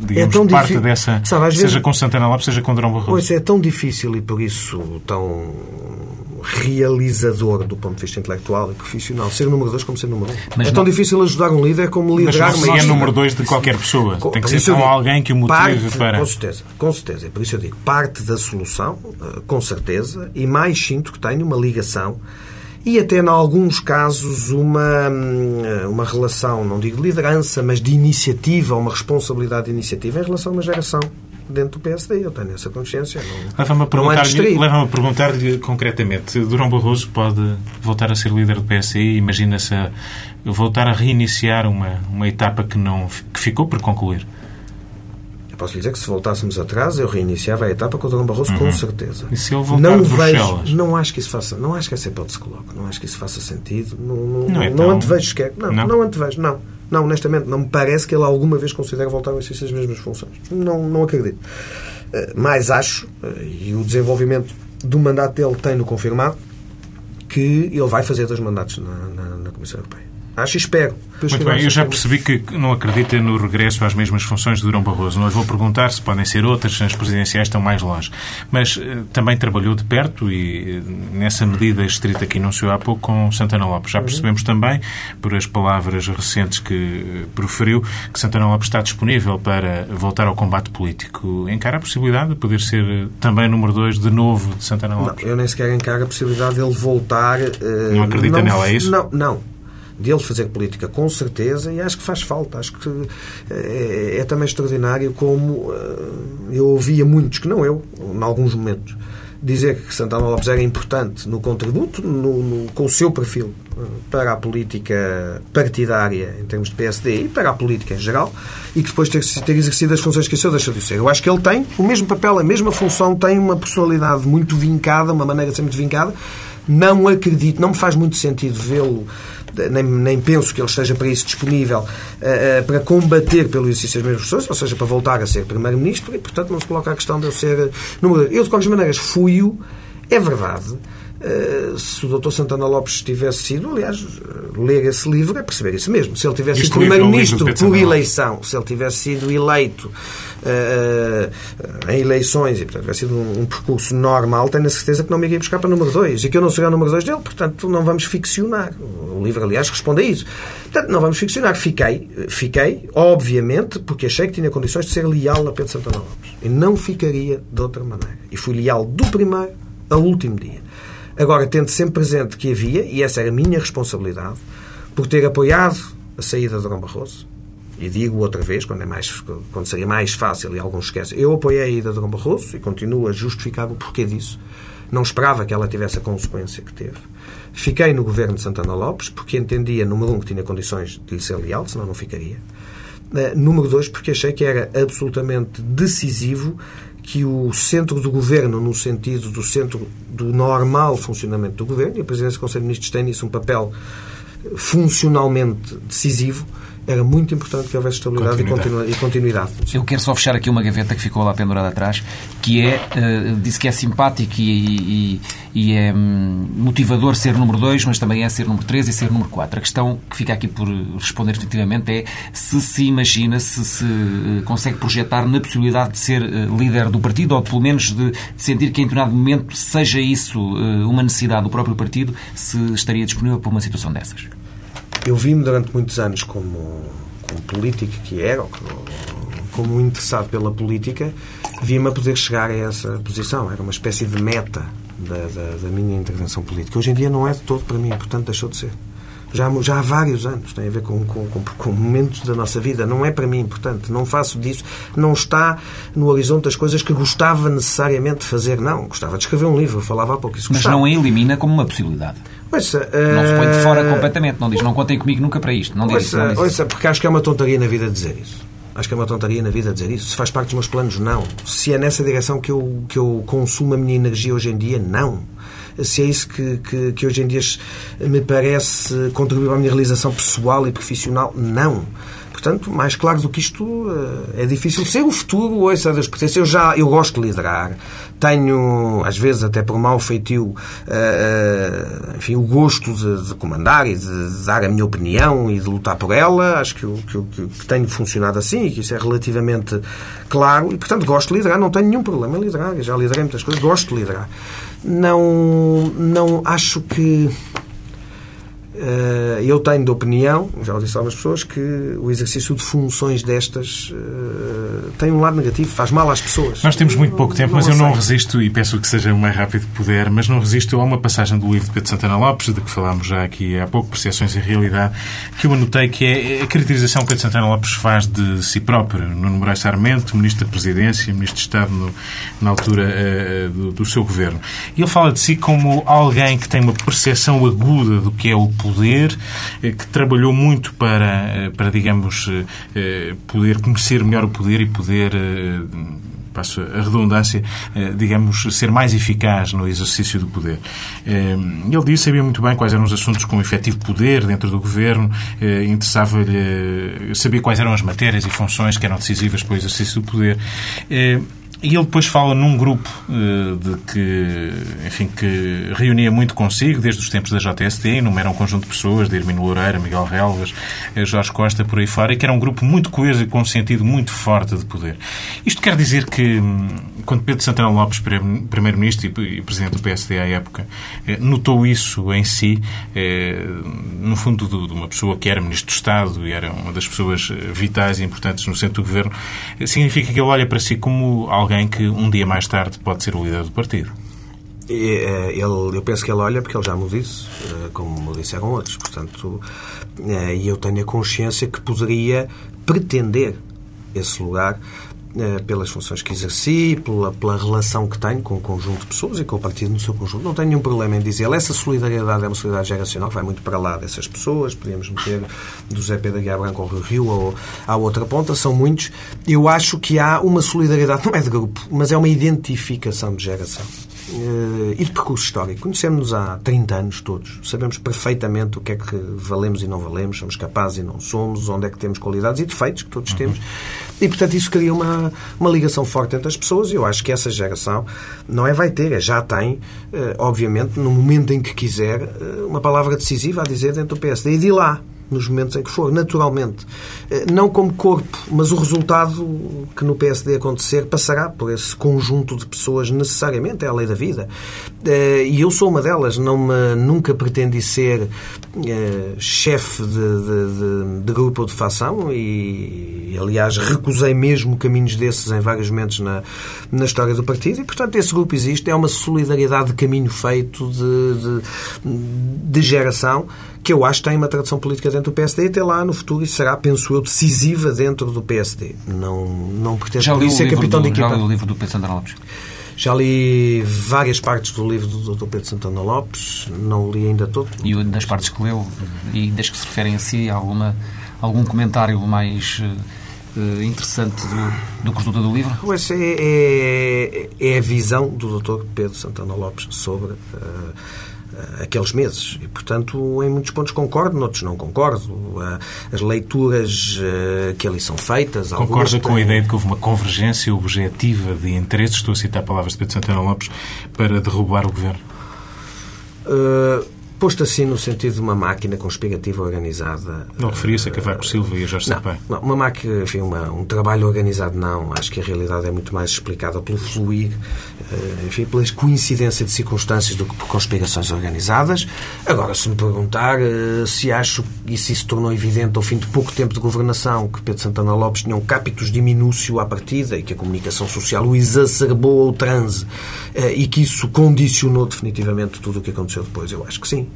digamos, é parte dessa, Sabe, seja vezes, com Santana Lopes, seja com Drão Barroso. Pois é tão difícil e por isso tão realizador do ponto de vista intelectual e profissional. Ser número dois como ser número um. Mas é não... tão difícil ajudar um líder como liderar Mas não é número dois de qualquer pessoa. Com, Tem que ser com alguém que o motive parte, para... Com certeza, com certeza. Por isso eu digo, parte da solução, eh, com certeza, e mais sinto que tenho uma ligação e até, em alguns casos, uma, hum, uma relação, não digo de liderança, mas de iniciativa, uma responsabilidade de iniciativa em relação a uma geração dentro do PSD. Eu tenho essa consciência. Leva-me a perguntar-lhe leva perguntar concretamente. Durão Barroso pode voltar a ser líder do PSD? Imagina-se voltar a reiniciar uma, uma etapa que, não, que ficou por concluir? Posso lhe dizer que se voltássemos atrás, eu reiniciava a etapa com o Dom Barroso, uhum. com certeza. E se ele voltar não vejo, não acho que isso faça, não acho que essa hipótese se coloque, não acho que isso faça sentido, não, não, não, é não antevejo sequer, não, não, não antevejo, não. Não, honestamente, não me parece que ele alguma vez considere voltar ao exercício das mesmas funções. Não, não acredito. Eh, mas acho, eh, e o desenvolvimento do mandato dele tem-no confirmado, que ele vai fazer dois mandatos na, na, na Comissão Europeia. Acho e espero. Muito bem, eu já percebi que não acredita no regresso às mesmas funções de Durão Barroso. Não lhe vou perguntar se podem ser outras, se as presidenciais estão mais longe. Mas uh, também trabalhou de perto e, uh, nessa medida estrita que enunciou há pouco, com Santana Lopes. Já uhum. percebemos também, por as palavras recentes que uh, proferiu, que Santana Lopes está disponível para voltar ao combate político. Encara a possibilidade de poder ser também número dois de novo de Santana Lopes? Não, eu nem sequer encaro a possibilidade de ele voltar. não acredita não, nela, é isso? Não, não dele fazer política, com certeza, e acho que faz falta. Acho que é, é também extraordinário como eh, eu ouvia muitos, que não eu, em alguns momentos, dizer que Santana Lopes era importante no contributo, no, no, com o seu perfil eh, para a política partidária em termos de PSD e para a política em geral e que depois ter, ter exercido as funções que seu deixou de ser. Eu acho que ele tem o mesmo papel, a mesma função, tem uma personalidade muito vincada, uma maneira de ser muito vincada. Não acredito, não me faz muito sentido vê-lo nem, nem penso que ele esteja para isso disponível uh, para combater pelo exercício das mesmas pessoas, ou seja, para voltar a ser Primeiro-Ministro, e, portanto, não se coloca a questão de eu ser número Eu, de qualquer maneira, fui-o, é verdade, Uh, se o Dr. Santana Lopes tivesse sido, aliás, ler esse livro é perceber isso mesmo. Se ele tivesse sido Primeiro-Ministro por eleição, se ele tivesse sido eleito uh, em eleições e, portanto, tivesse sido um, um, percurso normal, tenho a certeza que não me iria buscar para número 2 e que eu não seria o número 2 dele, portanto, não vamos ficcionar. O livro, aliás, responde a isso. Portanto, não vamos ficcionar. Fiquei, fiquei, obviamente, porque achei que tinha condições de ser leal a Pedro Santana Lopes. E não ficaria de outra maneira. E fui leal do primeiro ao último dia. Agora, tendo sempre presente que havia, e essa era a minha responsabilidade, por ter apoiado a saída de Dom Barroso, e digo outra vez, quando, é mais, quando seria mais fácil e alguns esquecem, eu apoiei a ida de Dom Barroso e continuo a justificar o porquê disso. Não esperava que ela tivesse a consequência que teve. Fiquei no governo de Santana Lopes porque entendia, número um, que tinha condições de lhe ser leal, senão não ficaria. Uh, número dois, porque achei que era absolutamente decisivo que o centro do governo, no sentido do centro do normal funcionamento do governo, e a Presidência do Conselho de Ministros tem nisso um papel funcionalmente decisivo, era muito importante que houvesse estabilidade continuidade. E, continuidade. Eu quero só fechar aqui uma gaveta que ficou lá pendurada atrás, que é, uh, disse que é simpático e, e, e é um, motivador ser número 2, mas também é ser número 3 e ser número 4. A questão que fica aqui por responder definitivamente é se se imagina, se se uh, consegue projetar na possibilidade de ser uh, líder do partido, ou pelo menos de, de, sentir que em determinado momento seja isso uma necessidade do próprio partido, se estaria disponível para uma situação dessas. Eu vi-me durante muitos anos como, como político que era, como interessado pela política, vi-me a poder chegar a essa posição. Era uma espécie de meta da, da, da, minha intervenção política. Hoje em dia não é de todo para mim, portanto deixou de ser. Já, já há vários anos, tem a ver com, com, com, com momentos da nossa vida. Não é para mim importante, não faço disso, não está no horizonte das coisas que gostava necessariamente de fazer. Não, gostava de escrever um livro, falava há pouco isso. Mas não a elimina como uma possibilidade. Ouça, uh... Não se põe de fora eh, completamente, não diz, não contem comigo nunca para isto. Não diz, ouça, não diz ouça, porque acho que é uma tontaria na vida dizer isso. Acho que é uma tontaria na vida dizer isso. Se faz parte dos meus planos, não. Se é nessa direção que eu, que eu consumo a minha energia hoje em dia, não. Se é isso que, que, que hoje em dia me parece contribuir para a minha realização pessoal e profissional, não. Portanto, mais claro do que isto eh, é difícil ser. O futuro, ouça, Deus pertence. Eu já eu gosto de liderar. Tenho, às vezes, até por mau feitio, uh, enfim, o gosto de, de comandar e de, dar a minha opinião e de lutar por ela. Acho que, que, que, que tenho funcionado assim e que isso é relativamente claro. E, portanto, gosto de liderar. Não tenho nenhum problema em liderar. Eu já liderei muitas coisas. Gosto de liderar. Não, não acho que eh, eu tenho de opinião, já o disse a algumas pessoas, que o exercício de funções destas eh, tem um lado negativo, faz mal às pessoas. Nós temos muito pouco tempo, mas eu não resisto, e peço que seja o mais rápido que puder, mas não resisto a uma passagem do livro de Pedro Santana Lopes, de que falámos já aqui há pouco, Percepções e Realidade, que eu anotei que é a caracterização que Pedro Santana Lopes faz de si próprio. Nuno Moraes Sarmento, Ministro da Presidência, Ministro de Estado no, na altura uh, do, do seu governo. E ele fala de si como alguém que tem uma percepção aguda do que é o poder, eh, que trabalhou muito para, eh, para digamos, eh, poder conhecer melhor o poder e poder passo a redundância, digamos, ser mais eficaz no exercício do poder. Ele disse, sabia muito bem quais eram os assuntos com efetivo poder dentro do governo, interessava-lhe saber quais eram as matérias e funções que eram decisivas para o exercício do poder. E ele depois fala num grupo uh, de que, enfim, que reunia muito consigo desde os tempos da JST, enumera um conjunto de pessoas, de Hermino Loureira, Miguel Relvas, eh, Jorge Costa, por aí fora, e que era um grupo muito coeso e com um sentido muito forte de poder. Isto quer dizer que, hum, quando Pedro Santana Lopes, Primeiro-Ministro e Presidente do PSD à época, eh, notou isso em si, no fundo de uma pessoa que era Ministro do Estado e era uma das pessoas vitais e importantes no centro do Governo, significa que ele olha para si como alguém alguém que um dia mais tarde pode ser o líder do partido. Eh, ele, eu penso que ele olha porque ele já me disse, eh, como me disseram outros. Portanto, eh, e eu tenho a consciência que poderia pretender esse lugar pelas funções que exerci, pela, pela relação que tenho com o conjunto de pessoas e com o partido no seu conjunto. Não tenho nenhum problema em dizer essa solidariedade é uma solidariedade geracional que vai muito para lá dessas pessoas. Podíamos meter do Zé Pedro Guiar Branco ao Rio Rio ou à outra ponta, são muitos. Eu acho que há uma solidariedade, não é de grupo, mas é uma identificação de geração. Uh, e de percurso histórico. Conhecemos-nos há 30 anos todos. Sabemos perfeitamente o que é que valemos e não valemos, somos capazes e não somos, onde é que temos qualidades e defeitos que todos temos. E, portanto, isso cria uma, uma ligação forte entre as pessoas e eu acho que essa geração não é vai ter, é já tem, uh, obviamente, no momento em que quiser, uh, uma palavra decisiva a dizer dentro do PSD. E de lá nos momentos em que for, naturalmente. Eh, não como corpo, mas o resultado que no PSD acontecer passará por esse conjunto de pessoas necessariamente, é a lei da vida. Eh, e eu sou uma delas, não me, nunca pretendi ser eh, chefe de, de, de, de, grupo ou de facção e, aliás, recusei mesmo caminhos desses em vários momentos na, na história do partido. E, portanto, esse grupo existe, é uma solidariedade de caminho feito de, de geração que eu acho que tem uma tradição política dentro do PSD e até lá no futuro isso será, penso eu, decisiva dentro do PSD. Não, não pretendo já li ser capitão do, de equipa. Já li o livro do Pedro Santana Lopes? Já li várias partes do livro do Dr. Pedro Santana Lopes, não li ainda todo. E das partes que leu, e das que se referem a si, alguma, algum comentário mais uh, interessante do, do que resulta do livro? Pois é, é, é, a visão do Dr. Pedro Santana Lopes sobre... Uh, eh, aqueles meses. E, portanto, em muitos pontos concordo, noutros não concordo. Eh, as leituras eh, que ali são feitas... Concorda com a ideia de que houve uma convergência objetiva de interesses, estou a citar palavras de Pedro Santana Lopes, para derrubar o governo? Uh posto assim no sentido de uma máquina conspirativa organizada. Não referia-se a Cavaco Silva e a Jorge Sampaio? Não, uma máquina, enfim, uma, um trabalho organizado não. Acho que a realidade é muito mais explicada pelo fluir, eh, enfim, pela coincidência de circunstâncias do que por conspirações organizadas. Agora, se me perguntar eh, se acho, e se isso tornou evidente ao fim de pouco tempo de governação, que Pedro Santana Lopes tinha um capitus diminúcio à partida e que a comunicação social o exacerbou ao transe eh, e que isso condicionou definitivamente tudo o que aconteceu depois, eu acho que sim.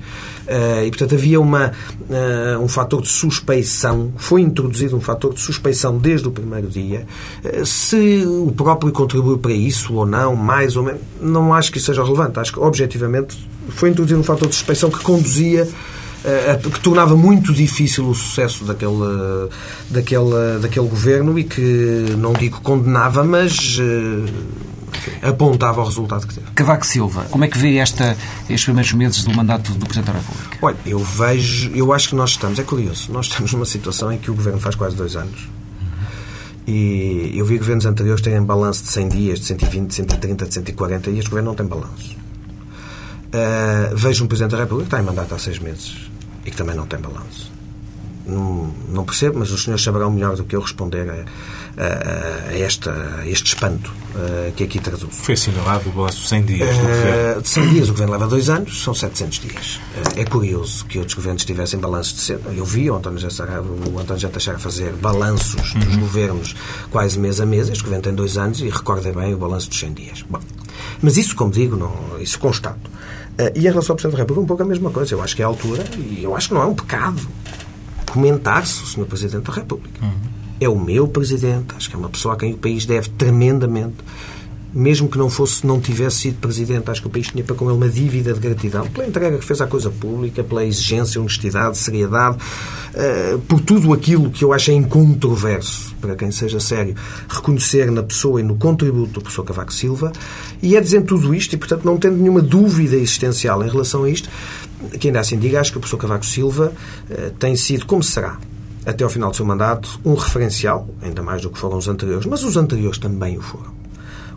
Uh, e, portanto, havia uma, uh, um fator de suspeição, foi introduzido um fator de suspeição desde o primeiro dia. Uh, se o próprio contribuiu para isso ou não, mais ou menos, não acho que isso seja relevante. Acho que, objetivamente, foi introduzido um fator de suspeição que conduzia que tornava muito difícil o sucesso daquele, daquele, daquele governo e que, não digo condenava, mas apontava o resultado que teve. Cavaco Silva, como é que vê esta, estes primeiros meses do mandato do Presidente da República? Olha, eu vejo, eu acho que nós estamos, é curioso, nós estamos numa situação em que o Governo faz quase dois anos. E eu vi governos anteriores terem balanço de 100 dias, de 120, de 130, de 140 e este governo não tem balanço. Uh, vejo um Presidente da República que está em mandato há seis meses e que também não tem balanço. Não, não percebo, mas os senhores saberão melhor do que eu responder a, a, a, esta, a este espanto uh, que aqui traduz. Foi assinalado o balanço de 100 dias governo. De 100 dias, o governo leva dois anos, são 700 dias. Uh, é curioso que outros governos tivessem balanços de 100. Eu vi o António Jacera, o António já Teixeira fazer balanços uhum. dos governos quase mês a mês. Este governo tem dois anos e recorda bem o balanço dos 100 dias. Bom, mas isso, como digo, não, isso constato. Uh, e em relação ao Presidente da República, um pouco a mesma coisa. Eu acho que é a altura, e eu acho que não é um pecado comentar-se o Sr. Presidente da República. Uhum. É o meu Presidente, acho que é uma pessoa a quem o país deve tremendamente. mesmo que não fosse, não tivesse sido presidente, acho que o país tinha para com ele uma dívida de gratidão pela entrega que fez à coisa pública, pela exigência, honestidade, seriedade, uh, por tudo aquilo que eu acho incontroverso, para quem seja sério, reconhecer na pessoa e no contributo do professor Cavaco Silva. E é dizendo tudo isto, e portanto não tendo nenhuma dúvida existencial em relação a isto, que ainda assim diga, acho que o professor Cavaco Silva uh, tem sido, como será, até ao final do seu mandato, um referencial, ainda mais do que foram os anteriores, mas os anteriores também o foram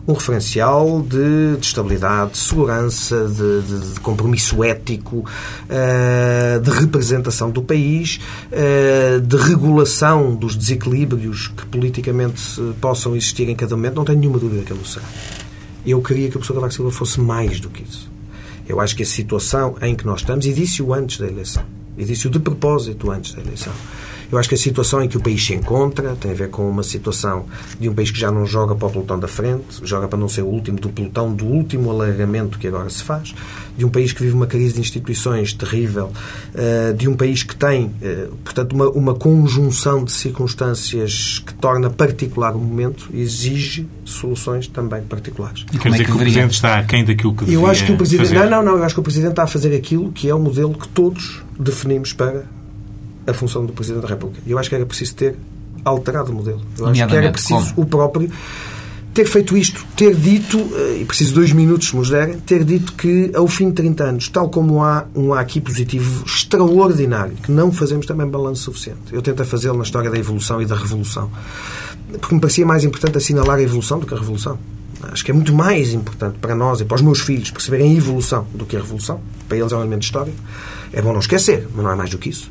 um referencial de, de estabilidade, de segurança, de, de, de compromisso ético, uh, de representação do país, uh, de regulação dos desequilíbrios que politicamente possam existir em cada momento. Não tenho nenhuma dúvida que ele o será. Eu queria que o professor Cavaco Silva fosse mais do que isso. Eu acho que a situação em que nós estamos, e disse-o antes da eleição, e disse-o de propósito antes da eleição, eu acho que a situação em que o país se encontra tem a ver com uma situação de um país que já não joga para o pelotão da frente, joga para não ser o último do pelotão, do último alargamento que agora se faz, de um país que vive uma crise de instituições terrível, eh, de um país que tem, eh, portanto, uma, uma conjunção de circunstâncias que torna particular o momento e exige soluções também particulares. E quer dizer é que, que o Presidente está aquém daquilo que Eu acho que o Presidente... Fazer. Não, não, não. Eu acho que o Presidente está a fazer aquilo que é o modelo que todos definimos para a função do Presidente da República. Eu acho que era preciso ter alterado o modelo. Eu acho que era preciso como? o próprio ter feito isto, ter dito, eh, e preciso dois minutos se nos derem, ter dito que ao fim de 30 anos, tal como há um aqui positivo extraordinário, que não fazemos também balanço suficiente. Eu tento fazê-lo na história da evolução e da revolução. Porque me parecia mais importante assinalar a evolução do que a revolução. Acho que é muito mais importante para nós e para os meus filhos perceberem a evolução do que a revolução. Para eles é um elemento histórico. É bom não esquecer, mas não é mais do que isso.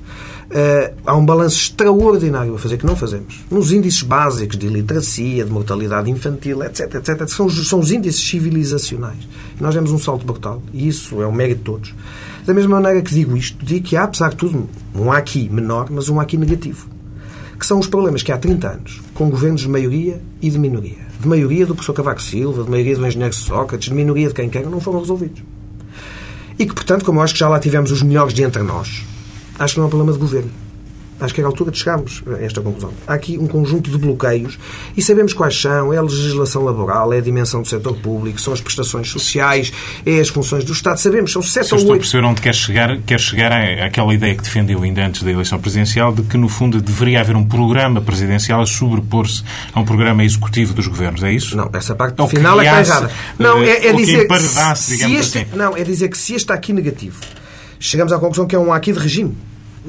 Uh, há um balanço extraordinário a fazer que não fazemos. Nos índices básicos de iliteracia, de mortalidade infantil, etc, etc, são, são os índices civilizacionais. Nós demos um salto brutal. E isso é um mérito de todos. Da mesma maneira que digo isto, digo que há, apesar de tudo, um aqui menor, mas um aqui negativo. Que são os problemas que há 30 anos, com governos de maioria e de minoria. De maioria do professor Cavaco Silva, de maioria do engenheiro Sócrates, de minoria de quem quer, não foram resolvidos. E que, portanto, como eu acho que já lá tivemos os melhores de entre nós, acho que não é um problema de governo. Acho que é a altura de chegarmos a esta conclusão. Há aqui um conjunto de bloqueios e sabemos quais são. É a legislação laboral, é a dimensão do setor público, são as prestações sociais, é as funções do Estado. Sabemos, são sete ou oito... estou a perceber onde quer chegar, quer chegar àquela ideia que defendeu ainda antes da eleição presidencial de que, no fundo, deveria haver um programa presidencial a sobrepor-se a um programa executivo dos governos. É isso? Não, essa parte ou final criasse, é errada. Não, é, é dizer... Que se este, assim. Não, é dizer que se este está aqui negativo, chegamos à conclusão que é um aqui de regime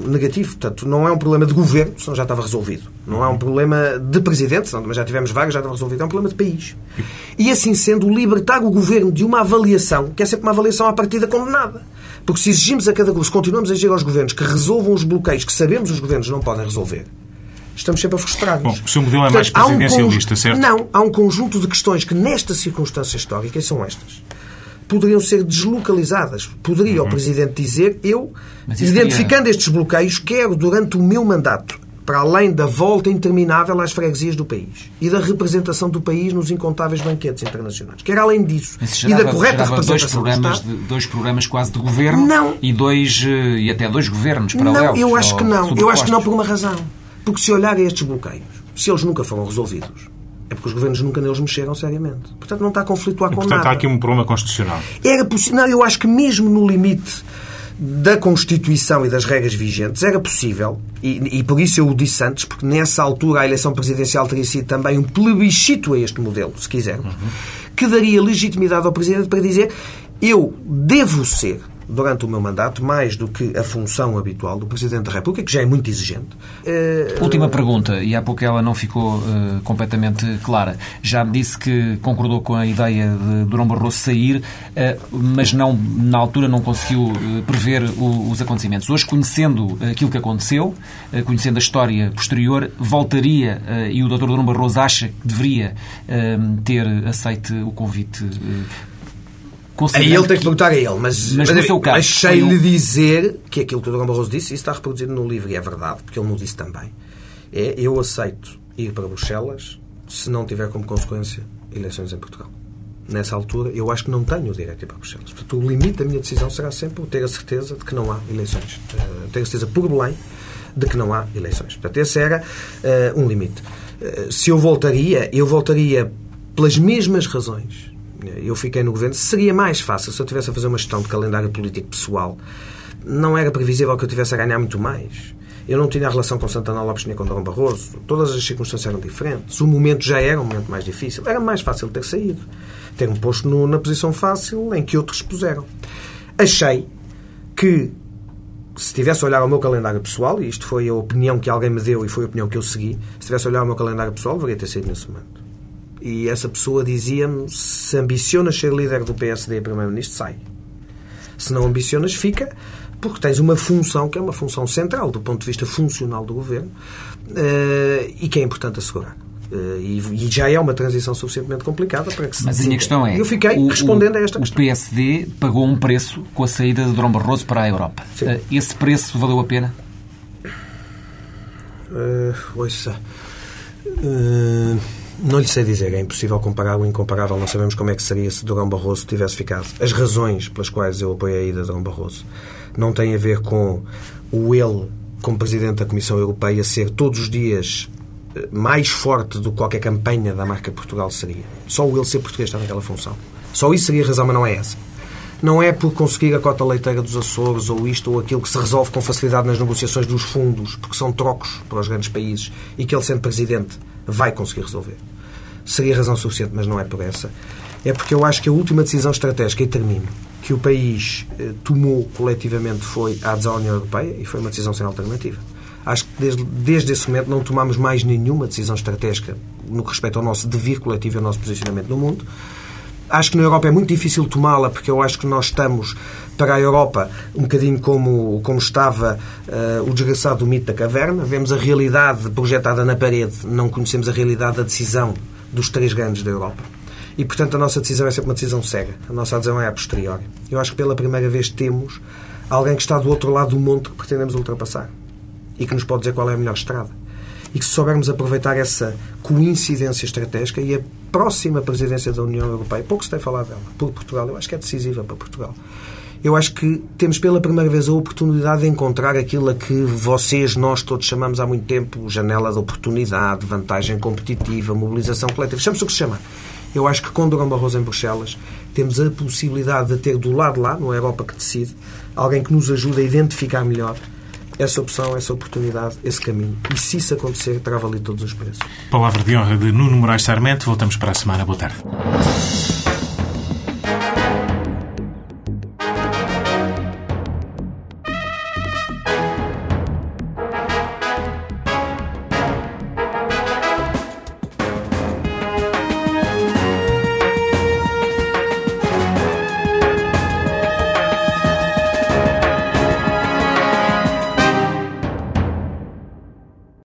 negativo. Portanto, não é um problema de governo, senão já estava resolvido. Não é um problema de presidente, senão mas já tivemos vagas, já estava resolvido. É um problema de país. E assim sendo, libertar o governo de uma avaliação, que é sempre uma avaliação à partida condenada. Porque se exigimos a cada se continuamos a exigir aos governos que resolvam os bloqueios que sabemos os governos não podem resolver, estamos sempre a frustrar-nos. Bom, o seu modelo é mais presidencialista, um certo? Não, há um conjunto de questões que nesta circunstância histórica, são estas, poderiam ser deslocalizadas. Poderia uhum. o Presidente dizer, eu, identificando estes bloqueios, quero, durante o meu mandato, para além da volta interminável às freguesias do país e da representação do país nos incontáveis banquetes internacionais. Quer além disso gerava, e da correta representação dois programas, do de, dois programas quase de governo não. e dois eh, e até dois governos paralelos. Não, eu acho que não. Eu acho que não por uma razão. Porque se olhar a estes bloqueios, se eles nunca foram resolvidos, é porque os governos nunca neles mexeram seriamente. Portanto, não está a conflituar com portanto, nada. Portanto, há aqui um problema constitucional. Era possível. Não, eu acho que mesmo no limite da Constituição e das regras vigentes era possível, e, e, por isso eu o disse antes, porque nessa altura a eleição presidencial teria sido também um plebiscito a este modelo, se quisermos, uhum. que daria legitimidade ao Presidente para dizer eu devo ser durante o meu mandato, mais do que a função habitual do Presidente da República, que já é muito exigente. Uh... Última pergunta, e há pouco ela não ficou uh, completamente clara. Já me disse que concordou com a ideia de Durão Barroso sair, uh, mas não, na altura não conseguiu prever o, os acontecimentos. Hoje, conhecendo aquilo que aconteceu, conhecendo a história posterior, voltaria, e o Dr. Durão Barroso acha que deveria ter aceito o convite Aí ele tem que perguntar a ele, mas, mas, mas, caso, mas sei-lhe um... dizer que aquilo que o Dr. Barroso disse, isso está reproduzido no livro e é verdade, porque ele não disse também. É eu aceito ir para Bruxelas se não tiver como consequência eleições em Portugal. Nessa altura, eu acho que não tenho o direito de ir para Bruxelas. Portanto, o limite da minha decisão será sempre ter a certeza de que não há eleições. Uh, ter a certeza por Belém de que não há eleições. Portanto, esse era uh, um limite. Uh, se eu voltaria, eu voltaria pelas mesmas razões, eu fiquei no governo, seria mais fácil se eu tivesse a fazer uma gestão de calendário político pessoal. Não era previsível que eu tivesse a ganhar muito mais. Eu não tinha a relação com Santana Lopes nem com Dom Barroso. Todas as circunstâncias eram diferentes. O momento já era um momento mais difícil. Era mais fácil ter saído. Ter-me posto no, na posição fácil em que outros puseram. Achei que se tivesse a olhar ao meu calendário pessoal, e isto foi a opinião que alguém me deu e foi a opinião que eu segui, se tivesse a olhar ao meu calendário pessoal, deveria ter saído nesse momento. E essa pessoa dizia-me: se ambicionas ser líder do PSD e Primeiro-Ministro, sai. Se não ambicionas, fica, porque tens uma função que é uma função central do ponto de vista funcional do governo eh, e que é importante assegurar. Uh, e, já é uma transição suficientemente complicada para que se Mas a minha questão é. Eu fiquei o, respondendo a esta o questão. O PSD pagou um preço com a saída de Dom Barroso para a Europa. Uh, esse preço valeu a pena? Uh, ouça. Uh, não lhe sei dizer, é impossível comparar o incomparável. Não sabemos como é que seria se Durão Barroso tivesse ficado. As razões pelas quais eu apoiei a ida de Durão Barroso não têm a ver com o ele, como Presidente da Comissão Europeia, ser todos os dias mais forte do que qualquer campanha da marca Portugal seria. Só o ele ser português está naquela função. Só isso seria a razão, mas não é essa. Não é por conseguir a cota leiteira dos Açores ou isto ou aquilo que se resolve com facilidade nas negociações dos fundos, porque são trocos para os grandes países e que ele, sendo presidente, vai conseguir resolver. Seria razão suficiente, mas não é por essa. É porque eu acho que a última decisão estratégica, e termino, que o país eh, tomou coletivamente foi a adesão à União Europeia e foi uma decisão sem alternativa. Acho que desde, desde esse momento não tomamos mais nenhuma decisão estratégica no que respeita ao nosso devir coletivo e ao nosso posicionamento no mundo. Acho que na Europa é muito difícil tomá-la, porque eu acho que nós estamos para a Europa um bocadinho como, como estava uh, o desgraçado do mito da caverna. Vemos a realidade projetada na parede, não conhecemos a realidade da decisão dos três grandes da Europa. E, portanto, a nossa decisão é sempre uma decisão cega. A nossa adesão é a posteriori. Eu acho que pela primeira vez temos alguém que está do outro lado do monte que pretendemos ultrapassar e que nos pode dizer qual é a melhor estrada. E que se soubermos aproveitar essa coincidência estratégica e a próxima presidência da União Europeia, pouco se tem falado dela, por Portugal, eu acho que é decisiva para Portugal. Eu acho que temos pela primeira vez a oportunidade de encontrar aquilo a que vocês, nós todos chamamos há muito tempo janela de oportunidade, vantagem competitiva, mobilização coletiva, chame-se o que se chama. Eu acho que com Durão Barroso em Bruxelas temos a possibilidade de ter do lado lá, a Europa que decide, alguém que nos ajude a identificar melhor essa opção, essa oportunidade, esse caminho. E se isso acontecer, terá valido todos os preços. Palavra de honra de Nuno Moraes Sarmento. Voltamos para a semana. Boa tarde.